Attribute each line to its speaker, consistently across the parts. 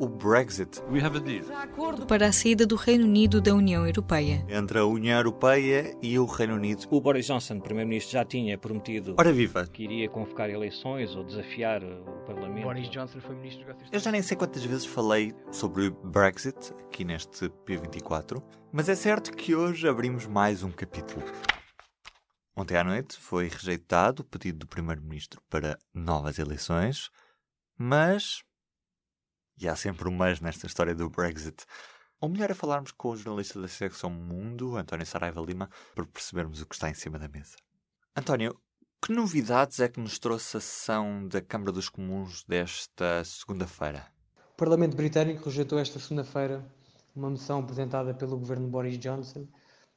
Speaker 1: O Brexit
Speaker 2: We have a deal.
Speaker 3: acordo para a saída do Reino Unido da União Europeia.
Speaker 1: entre a União Europeia e o Reino Unido.
Speaker 4: O Boris Johnson, primeiro-ministro, já tinha prometido
Speaker 1: Ora viva!
Speaker 4: que iria convocar eleições ou desafiar o Parlamento.
Speaker 2: Boris Johnson foi ministro dos
Speaker 1: Eu já nem sei quantas vezes falei sobre Brexit aqui neste P24, mas é certo que hoje abrimos mais um capítulo. Ontem à noite foi rejeitado o pedido do Primeiro-Ministro para novas eleições, mas. E há sempre um mas nesta história do Brexit. Ou melhor é falarmos com o jornalista da secção Mundo, António Saraiva Lima, para percebermos o que está em cima da mesa. António, que novidades é que nos trouxe a sessão da Câmara dos Comuns desta segunda-feira?
Speaker 5: O Parlamento Britânico rejeitou esta segunda-feira uma moção apresentada pelo governo Boris Johnson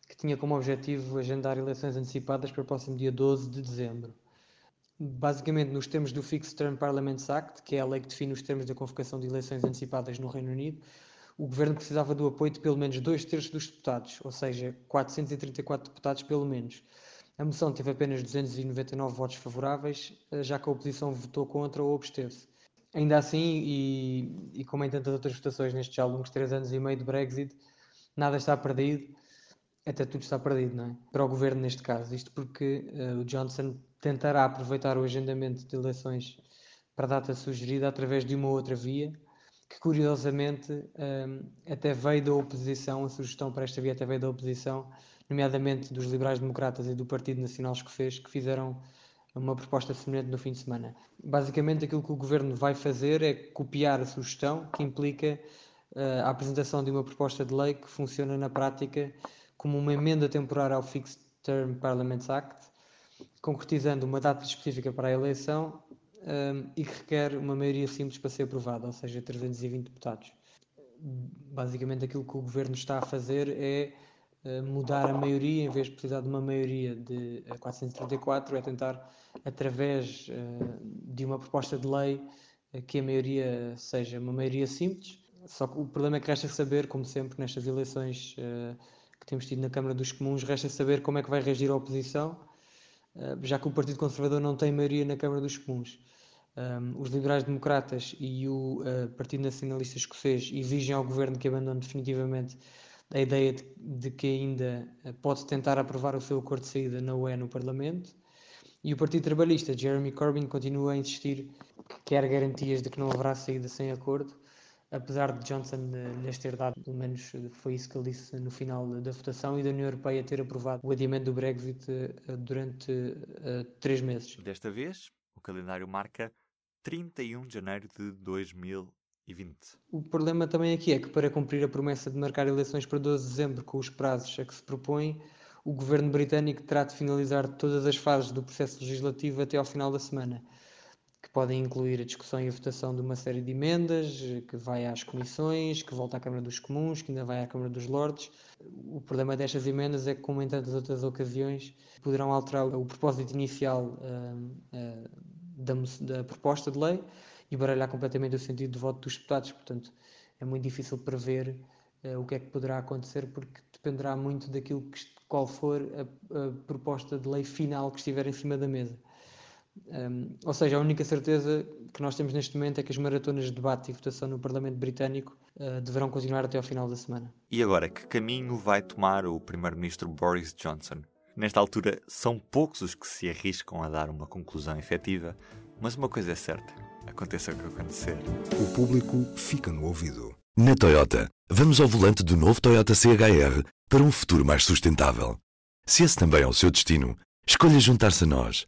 Speaker 5: que tinha como objetivo agendar eleições antecipadas para o próximo dia 12 de dezembro. Basicamente, nos termos do Fixed Term Parliaments Act, que é a lei que define os termos da convocação de eleições antecipadas no Reino Unido, o governo precisava do apoio de pelo menos dois terços dos deputados, ou seja, 434 deputados pelo menos. A moção teve apenas 299 votos favoráveis, eh, já que a oposição votou contra ou absteve-se. Ainda assim, e, e como em tantas outras votações nestes já longos três anos e meio de Brexit, nada está perdido, até tudo está perdido, não é? Para o governo neste caso. Isto porque eh, o Johnson tentará aproveitar o agendamento de eleições para a data sugerida através de uma outra via, que curiosamente eh, até veio da oposição, a sugestão para esta via até veio da oposição, nomeadamente dos liberais-democratas e do Partido Nacional Escocês, que fizeram uma proposta semelhante no fim de semana. Basicamente, aquilo que o governo vai fazer é copiar a sugestão, que implica eh, a apresentação de uma proposta de lei que funciona na prática como uma emenda temporária ao Fixed Term Parliaments Act, concretizando uma data específica para a eleição um, e que requer uma maioria simples para ser aprovada, ou seja, 320 deputados. Basicamente, aquilo que o governo está a fazer é uh, mudar a maioria, em vez de precisar de uma maioria de uh, 434, é tentar, através uh, de uma proposta de lei, uh, que a maioria seja uma maioria simples. Só que o problema é que resta saber, como sempre nestas eleições uh, que temos tido na Câmara dos Comuns, resta saber como é que vai reagir a oposição, já que o Partido Conservador não tem maioria na Câmara dos Comuns. Um, os liberais-democratas e o uh, Partido Nacionalista Escocês exigem ao governo que abandone definitivamente a ideia de, de que ainda pode tentar aprovar o seu acordo de saída na UE no Parlamento. E o Partido Trabalhista, Jeremy Corbyn, continua a insistir que quer garantias de que não haverá saída sem acordo, apesar de Johnson uh, lhes ter dado, pelo menos foi isso que ele disse no final da votação, e da União Europeia ter aprovado o adiamento do Brexit durante três meses.
Speaker 1: Desta vez, o calendário marca 31 de janeiro de 2020.
Speaker 5: O problema também aqui é que, para cumprir a promessa de marcar eleições para 12 de dezembro com os prazos a que se propõe, o governo britânico terá de finalizar todas as fases do processo legislativo até ao final da semana, que podem incluir a discussão e a votação de uma série de emendas, que vai às comissões, que volta à Câmara dos Comuns, que ainda vai à Câmara dos Lordes. O problema destas emendas é que, como em tantas outras ocasiões, poderão alterar o propósito inicial uh, uh, da, da, proposta de lei e baralhar completamente o sentido de voto dos deputados. Portanto, é muito difícil prever uh, o que é que poderá acontecer, porque dependerá muito daquilo que, qual for a, a, proposta de lei final que estiver em cima da mesa. Um, ou seja, a única certeza que nós temos neste momento é que as maratonas de debate e votação no Parlamento Britânico uh, deverão continuar até ao final da semana.
Speaker 1: E agora, que caminho vai tomar o Primeiro-Ministro Boris Johnson? Nesta altura, são poucos os que se arriscam a dar uma conclusão efetiva, mas uma coisa é certa: aconteça o que acontecer.
Speaker 6: O público fica no ouvido. Na Toyota, vamos ao volante do novo Toyota CHR para um futuro mais sustentável. Se esse também é o seu destino, escolha juntar-se a nós.